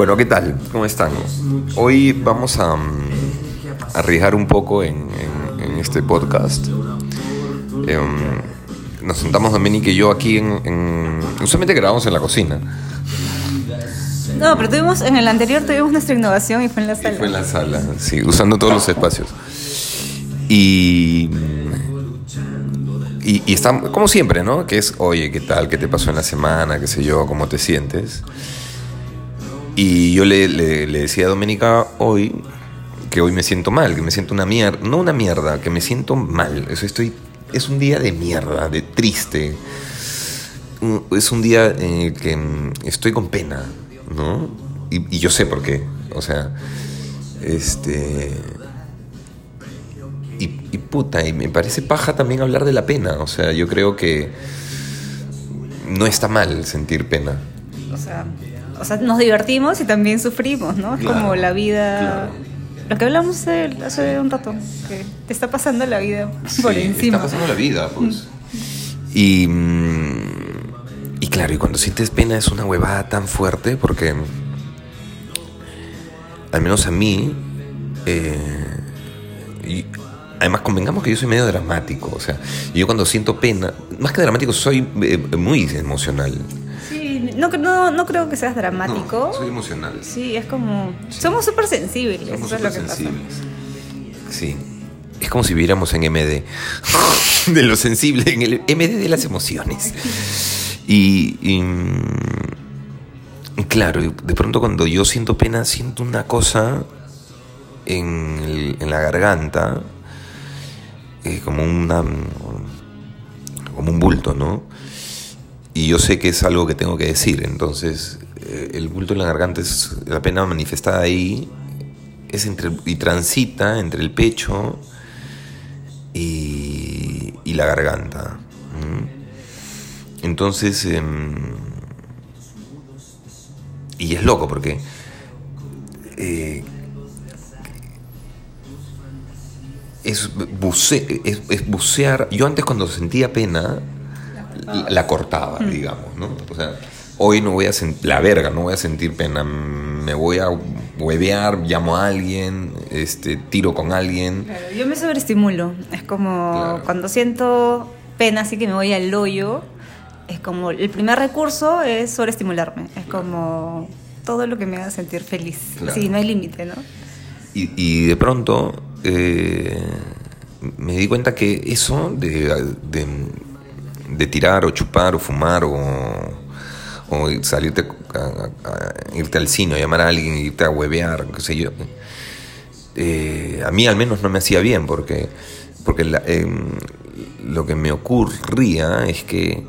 Bueno, ¿qué tal? ¿Cómo están? Hoy vamos a mm, arriesgar un poco en, en- en este podcast. Em, nos sentamos Dominique y yo aquí en, en- Usualmente grabamos en la cocina. No, pero tuvimos, en el anterior tuvimos nuestra innovación y fue en la Y sala. fue en la sala, sí, usando todos los espacios. Y. Y, y está, como siempre, ¿no? Que es, oye, ¿qué tal? ¿Qué te pasó en la semana? ¿Qué sé yo? ¿Cómo te sientes? Y yo le, le- decía a Doménica hoy que hoy me siento mal, que me siento una mierda. No una mierda, que me siento mal. Eso estoy, es un día de mierda, de triste. Es un día en el que mm, estoy con pena, ¿no? Y, y yo sé por qué. O sea, este. Y, y puta, y me parece paja también hablar de la pena. O sea, yo creo que no está mal sentir pena. O sea, o sea, nos divertimos y también sufrimos, ¿no? Es Claro, como la vida. claro. Lo que hablamos de- hace un rato, que te está pasando la vida por encima. Está pasando la vida, pues. Y, mm, y claro, y cuando sientes pena es una huevada tan fuerte porque, al menos a mí, eh, y además convengamos que yo soy medio dramático, o sea, yo cuando siento pena, más que dramático, soy eh, muy emocional. Sí, no, no, no creo que seas dramático. No, soy emocional. Sí, es como. Somos súper sensibles, Somos eso es supersensibles. Sí. Es como si viviéramos en MD. de lo sensible, en el MD de las emociones. Y, y, mm, claro, de pronto cuando yo siento pena, siento una cosa en, el- en la garganta, eh, como una como un bulto, ¿no? Y yo sé que es algo que tengo que decir, entonces eh, el bulto en la garganta es la pena manifestada ahí, es entre, y transita entre el pecho y, y la garganta. Entonces, em, y es loco porque eh, es, buce- es bucear. Yo antes cuando sentía pena, la, la cortaba, digamos, ¿no? O sea, hoy no voy a sentir, la verga, no voy a sentir pena, me voy a huevear, llamo a alguien, este, tiro con alguien. Claro, yo me sobreestimulo. Es como Claro. cuando siento pena, así que me voy al hoyo. Es como el primer recurso es sobreestimularme. Es como todo lo que me haga sentir feliz. Sí, no hay límite, ¿no? Y, y de pronto eh, me di cuenta que eso de, de, de tirar o chupar o fumar o, o salirte a, irte al cine o llamar a alguien irte a huevear, qué sé yo, eh, a mí al menos no me hacía bien porque, porque la- em, lo que me ocurría es que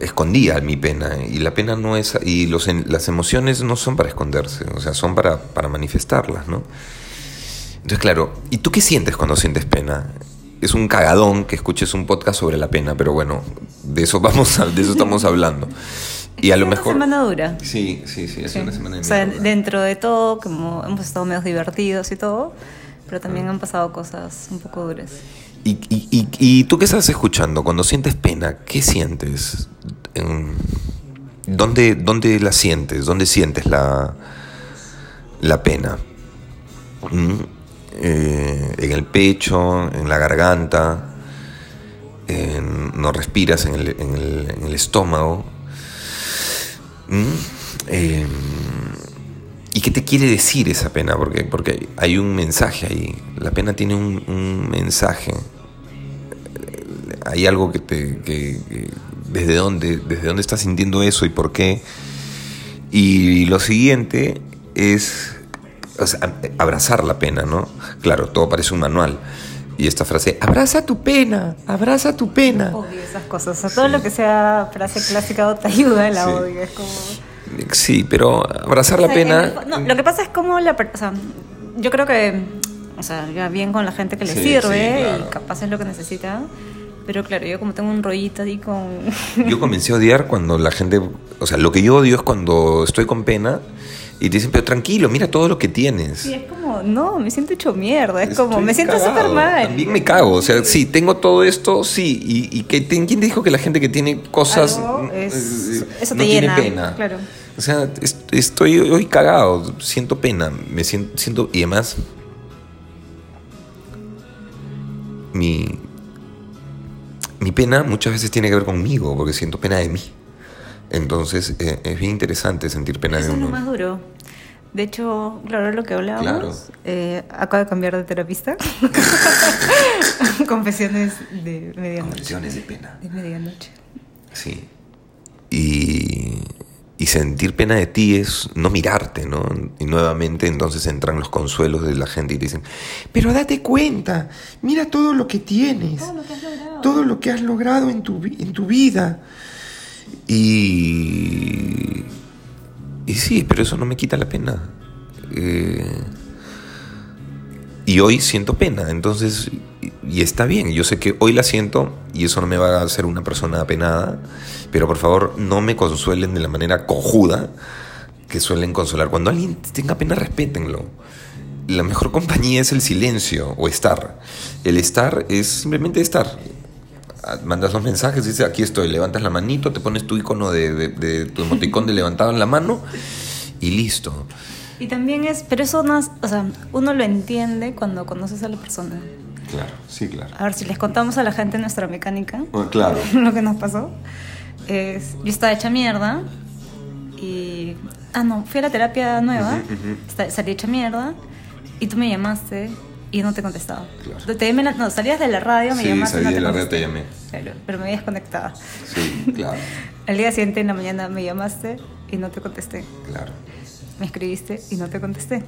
escondía mi pena y la pena no es y los las emociones no son para esconderse o sea son para, para manifestarlas no entonces claro y tú qué sientes cuando sientes pena es un cagadón que escuches un podcast sobre la pena pero bueno de eso vamos a- de eso estamos hablando y a lo Es mejor Una semana dura. sí sí sí es Sí. una semana de o sea, dentro de todo, como hemos estado medio divertidos y todo, pero también han pasado cosas un poco duras. ¿Y, y, y, y tú qué estás escuchando? Cuando sientes pena, ¿qué sientes? En- ¿Dónde, ¿Dónde la sientes? ¿Dónde sientes la, la pena? ¿Mm? Eh, ¿En el pecho? ¿En la garganta? ¿No respiras en el, estómago? Eh, ¿Y qué te quiere decir esa pena? Porque, porque hay un mensaje ahí. La pena tiene un, mensaje. Hay algo que te. Desde dónde, desde dónde estás sintiendo eso y por qué. Y lo siguiente es o sea, abrazar la pena, ¿no? Claro, todo parece un manual. Y esta frase, abraza tu pena, abraza tu pena. Odio esas cosas. O sea, todo lo que sea frase clásica o te ayuda, la Sí. odio. Es como. Sí, pero abrazar la O sea, en pena. el no, lo que pasa es como la o sea, yo creo que o sea, ya bien con la gente que le Sí, sirve claro. y capaz es lo que necesita. Pero claro, yo como tengo un rollito ahí con Yo comencé a odiar cuando la gente, o sea, lo que yo odio es cuando estoy con pena Y te dicen, pero tranquilo, mira todo lo que tienes. Y es como, no, me siento hecho mierda. Es como, me siento súper mal. También me cago. O sea, sí, tengo todo esto, sí. ¿Y, y que, quién te dijo que la gente que tiene cosas Algo eh, es- eso no te tiene llena, pena? claro. O sea, es- estoy hoy cagado, siento pena, me siento, siento y además mi mi pena muchas veces tiene que ver conmigo, porque siento pena de mí. Entonces eh, es bien interesante sentir pena Eso de es lo uno. más duro. De hecho, claro, lo que hablábamos, Claro. eh, acabo de cambiar de terapista. Confesiones de medianoche. Confesiones de pena. De medianoche. Sí. Y, y sentir pena de ti es no mirarte, ¿no? Y nuevamente entonces entran los consuelos de la gente y te dicen, pero date cuenta, mira todo lo que tienes, Todo lo que has logrado. todo lo que has logrado en tu, en tu vida. Y, y sí, pero eso no me quita la pena. Eh, y hoy siento pena, entonces, y, está bien, yo sé que hoy la siento y eso no me va a hacer una persona apenada, pero por favor no me consuelen de la manera cojuda que suelen consolar. Cuando alguien tenga pena, respétenlo. La mejor compañía es el silencio o estar. El estar es simplemente estar. Ah, Mandas los mensajes, dices aquí estoy, levantas la manito, te pones tu icono de, de- de tu emoticón de levantado en la mano y listo. Y también es, pero eso no o sea, uno lo entiende cuando conoces a la persona. Claro, sí, claro. A ver, si les contamos a la gente nuestra mecánica, claro. lo que nos pasó, es, yo estaba hecha mierda y, ah, no, fui a la terapia nueva, salí hecha mierda y tú me llamaste y no te contestaba. Claro. Te no, salías de la radio, me Sí, llamaste salí no de la radio, te llamé. Claro, pero me habías conectado. Sí, claro, Al día siguiente en la mañana me llamaste y no te contesté. claro. Me escribiste y no te contesté.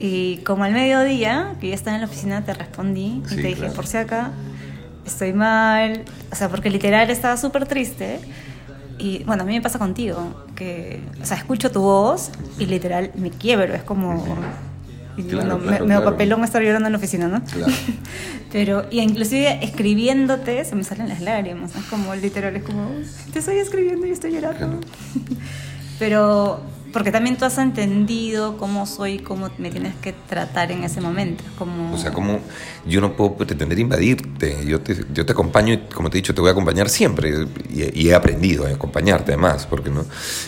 Y como al mediodía, que ya estaba en la oficina, te respondí y te dije, claro. por si acá, estoy mal. O sea, porque literal estaba súper triste. Y bueno, a mí me pasa contigo, que, o sea, escucho tu voz y literal me quiebro. Es como. Y Claro, bueno, me- claro, me, claro. papelón estar llorando en la oficina, ¿no? Claro. Pero, y inclusive escribiéndote se me salen las lágrimas. Es como literal, es como, te estoy escribiendo y estoy llorando. Pero, porque también tú has entendido cómo soy, cómo me tienes que tratar en ese momento. Como, O sea, como yo no puedo pretender invadirte, yo te, yo te acompaño y como te he dicho, te voy a acompañar siempre y, y he aprendido a acompañarte además, porque, ¿no?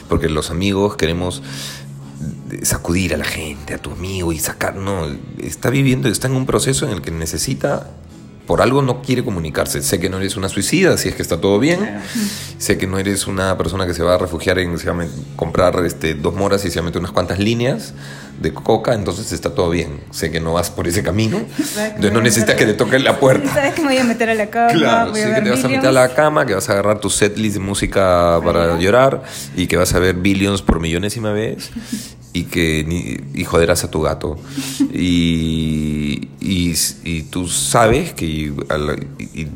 porque los amigos queremos sacudir a la gente, a tu amigo y sacar, no, está viviendo, está en un proceso en el que necesita, por algo no quiere comunicarse. Sé que no eres una suicida, si es que está todo bien. Sé que no eres una persona que se va a refugiar en se va a met- comprar este, dos moras y se va a meter unas cuantas líneas de coca, entonces está todo bien. Sé que no vas por ese camino, entonces no necesitas que te toquen la puerta. Sabes que me voy a meter a la cama, Claro, voy sí a que ver te vas a meter a la cama, que vas a agarrar tu setlist de música para llorar y que vas a ver Billions por millonésima vez y que ni- y joderás a tu gato. Y, y, y tú sabes que y- y-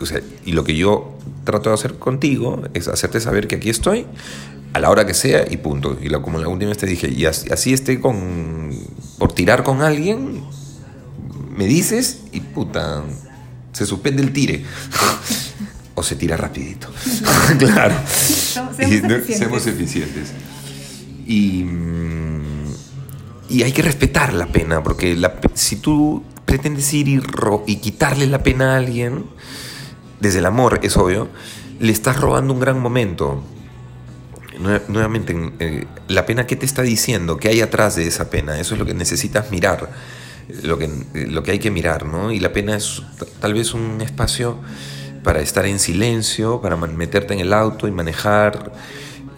o sea, y lo que yo trato de hacer contigo es hacerte saber que aquí estoy a la hora que sea y punto. Y la, como la última vez te dije, y así, así esté con por tirar con alguien, me dices y puta, se suspende el tire. o se tira rapidito. claro. Somos- Y seamos no- eficientes. seamos eficientes. Y, y hay que respetar la pena, porque la si tú pretendes ir y, ro- y quitarle la pena a alguien, desde el amor, es obvio, le estás robando un gran momento. Nue- Nuevamente, eh, la pena, ¿qué te está diciendo? ¿Qué hay atrás de esa pena? Eso es lo que necesitas mirar, lo que, lo que hay que mirar, ¿no? Y la pena es tal vez un espacio para estar en silencio, para meterte en el auto y manejar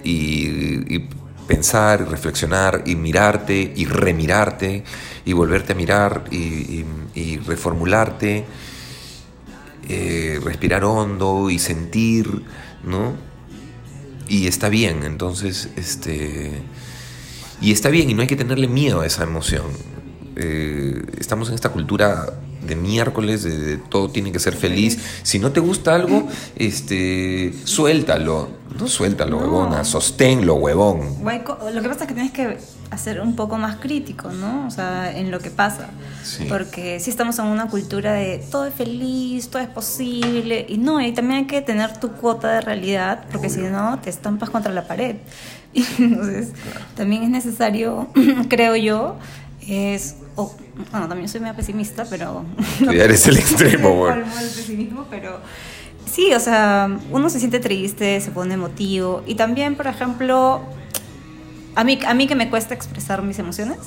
y pensar y reflexionar y mirarte y remirarte y volverte a mirar y, reformularte, eh, respirar hondo y sentir, ¿no? Y está bien, entonces, este... Y está bien, y no hay que tenerle miedo a esa emoción. Eh, estamos en esta cultura de miércoles, de, de todo tiene que ser feliz. Si no te gusta algo, este, suéltalo. No suéltalo, No. huevona, sosténlo, huevón. Lo que pasa es que tienes que a ser un poco más crítico, ¿no? O sea, en lo que pasa. Sí. Porque sí estamos en una cultura de todo es feliz, todo es posible. Y no, y también hay que tener tu cuota de realidad, porque si no, te estampas contra la pared. Y entonces, también es necesario, creo yo, es. o- bueno, también soy medio pesimista, pero. Ya eres el extremo, No bueno. pesimismo, pero. Sí, o sea, uno se siente triste, se pone emotivo. Y también, por ejemplo, a mí, a mí que me cuesta expresar mis emociones,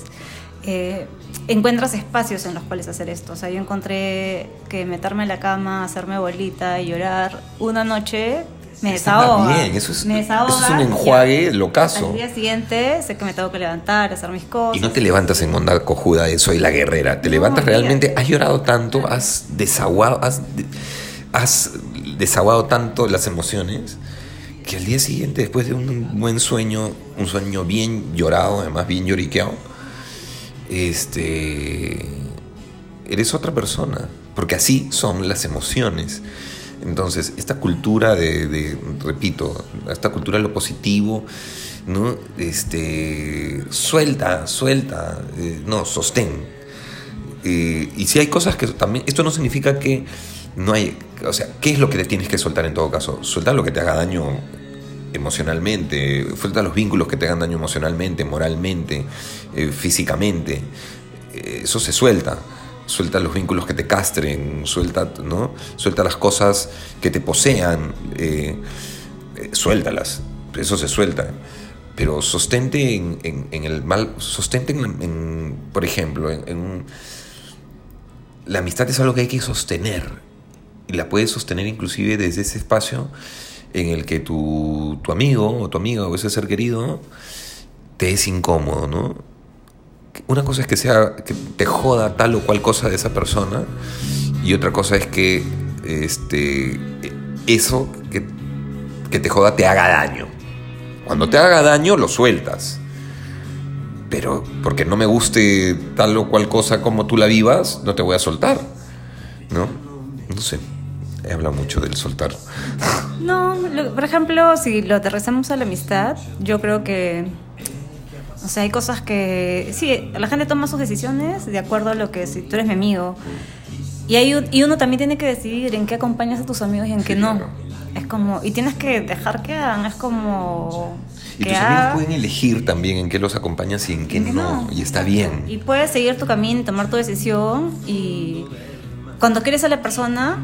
eh, encuentras espacios en los cuales hacer esto. O sea, yo encontré que meterme en la cama, hacerme bolita y llorar una noche me desahoga. bien, eso es- me desahoga, eso es un enjuague ya. locazo. Al día siguiente sé que me tengo que levantar, hacer mis cosas. Y no te levantas en onda cojuda de soy la guerrera. Te No, levantas realmente, has llorado tanto, has desaguado, has, has desaguado tanto las emociones que al día siguiente, después de un buen sueño, un sueño bien llorado, además bien lloriqueado, este, eres otra persona. Porque así son las emociones. Entonces, esta cultura de, repito, esta cultura de lo positivo, ¿no? Este, suelta, suelta, eh, no, sostén. Eh, y si hay cosas que también, esto no significa que no hay, o sea, ¿qué es lo que te tienes que soltar en todo caso? Suelta lo que te haga daño emocionalmente, suelta los vínculos que te hagan daño emocionalmente, moralmente, eh, físicamente. Eso se suelta. Suelta los vínculos que te castren, suelta, ¿no? Suelta las cosas que te posean, eh, eh, suéltalas. Eso se suelta. Pero sostente en, en- en el mal, sostente en, en, por ejemplo, en, la amistad es algo que hay que sostener. Y la puedes sostener inclusive desde ese espacio en el que tu, tu amigo o tu amiga o ese ser querido te es incómodo, ¿no? Una cosa es que sea que te joda tal o cual cosa de esa persona y otra cosa es que este eso que, que te joda te haga daño. Cuando te haga daño lo sueltas. Pero porque no me guste tal o cual cosa como tú la vivas, no te voy a soltar. ¿No? No sé. He hablado mucho del soltar. No, lo- por ejemplo, si lo aterrizamos a la amistad, yo creo que, o sea, hay cosas que, sí, la gente toma sus decisiones de acuerdo a lo que, si tú eres mi amigo, y, hay, y uno también tiene que decidir en qué acompañas a tus amigos y en Sí, qué no. claro. Es como, y tienes que dejar que hagan, es como... Y tus amigos pueden elegir también en qué los acompañas y en qué no. Y está bien. Y puedes seguir tu camino, tomar tu decisión y cuando quieres a la persona,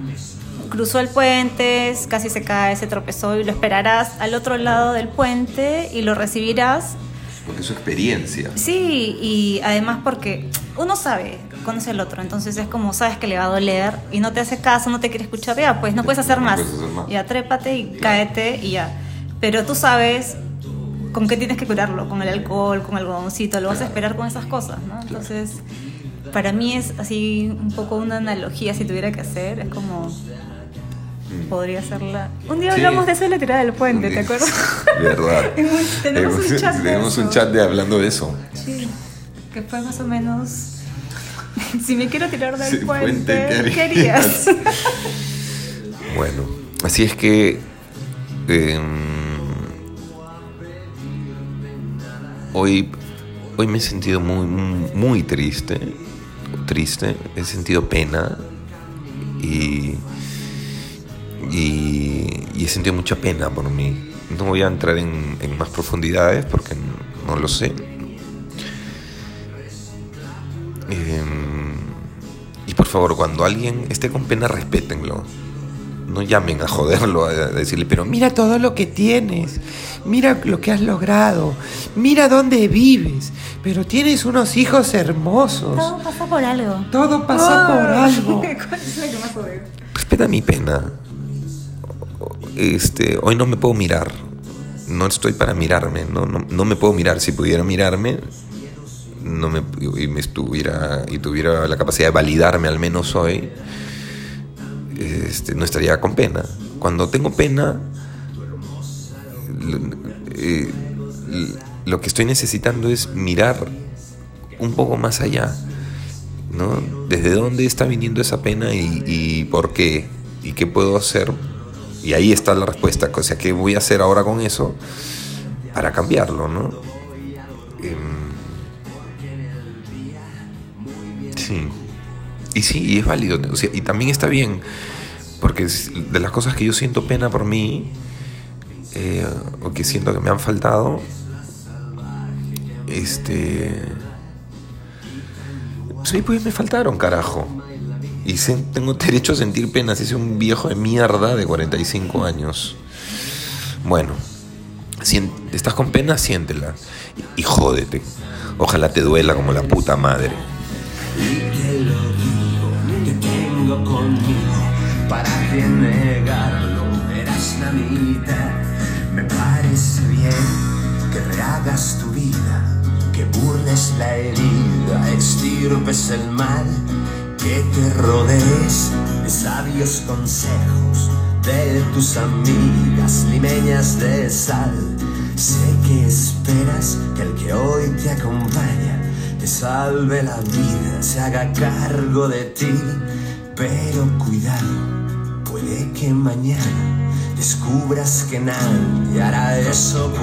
cruzó el puente, casi se cae, se tropezó y lo esperarás al otro lado del puente y lo recibirás. Porque es su experiencia. Sí, y además porque uno sabe, conoce al otro, entonces es como sabes que le va a doler y no te hace caso, no te quiere escuchar, ya pues no puedes hacer No más. puedes hacer más. Ya trépate y cáete y ya. Pero tú sabes con qué tienes que curarlo, con el alcohol, con algodoncito, lo vas a esperar con esas cosas, ¿no? Entonces, para mí es así un poco una analogía si tuviera que hacer, es como podría serla. Un día Sí. hablamos de eso de la tirada del puente, ¿te acuerdas? Verdad. En un- tenemos un chat de Tenemos un chat de hablando de eso. Sí, que fue más o menos. Si me quiero tirar del Sí, puente, puente, ¿qué harías? Bueno, así es que em, hoy, hoy me he sentido muy, muy, muy triste, triste, he sentido pena y, y, y he sentido mucha pena por mí. No voy a entrar en, en más profundidades porque no lo sé. Em, y por favor, cuando alguien esté con pena, respétenlo. No llamen a joderlo, a decirle, pero mira todo lo que tienes, mira lo que has logrado, mira dónde vives, pero tienes unos hijos hermosos. Todo pasa por algo. Todo pasa por Ah. algo. ¿Cuál es la que más odio? Respeta mi pena. Este, hoy no me puedo mirar. No estoy para mirarme. No, no, no me puedo mirar. Si pudiera mirarme, no me, y me estuviera y tuviera la capacidad de validarme al menos hoy, este, no estaría con pena. Cuando tengo pena, l- eh, lo que estoy necesitando es mirar un poco más allá. ¿no? ¿Desde dónde está viniendo esa pena y por qué? ¿Y qué puedo hacer? Y ahí está la respuesta. O sea, ¿qué voy a hacer ahora con eso para cambiarlo, no? Em, sí. Y sí, y es válido. O sea, y también está bien. Porque de las cosas que yo siento pena por mí, eh, o que siento que me han faltado, este. Sí, pues me faltaron, carajo. Y se- tengo derecho a sentir pena si un viejo de mierda de 45 años. Bueno, sien- estás con pena, siéntela. Y, jódete. Ojalá te duela como la puta madre. Y te lo digo, te tengo conmigo. ¿Para qué negarlo? Eras la mitad. Me parece bien que rehagas tu vida, que burles la herida, extirpes el mal, que te rodees de sabios consejos de tus amigas limeñas de sal. Sé que esperas que el que hoy te acompaña te salve la vida, se haga cargo de ti, pero cuidado, puede que mañana descubras que nadie hará eso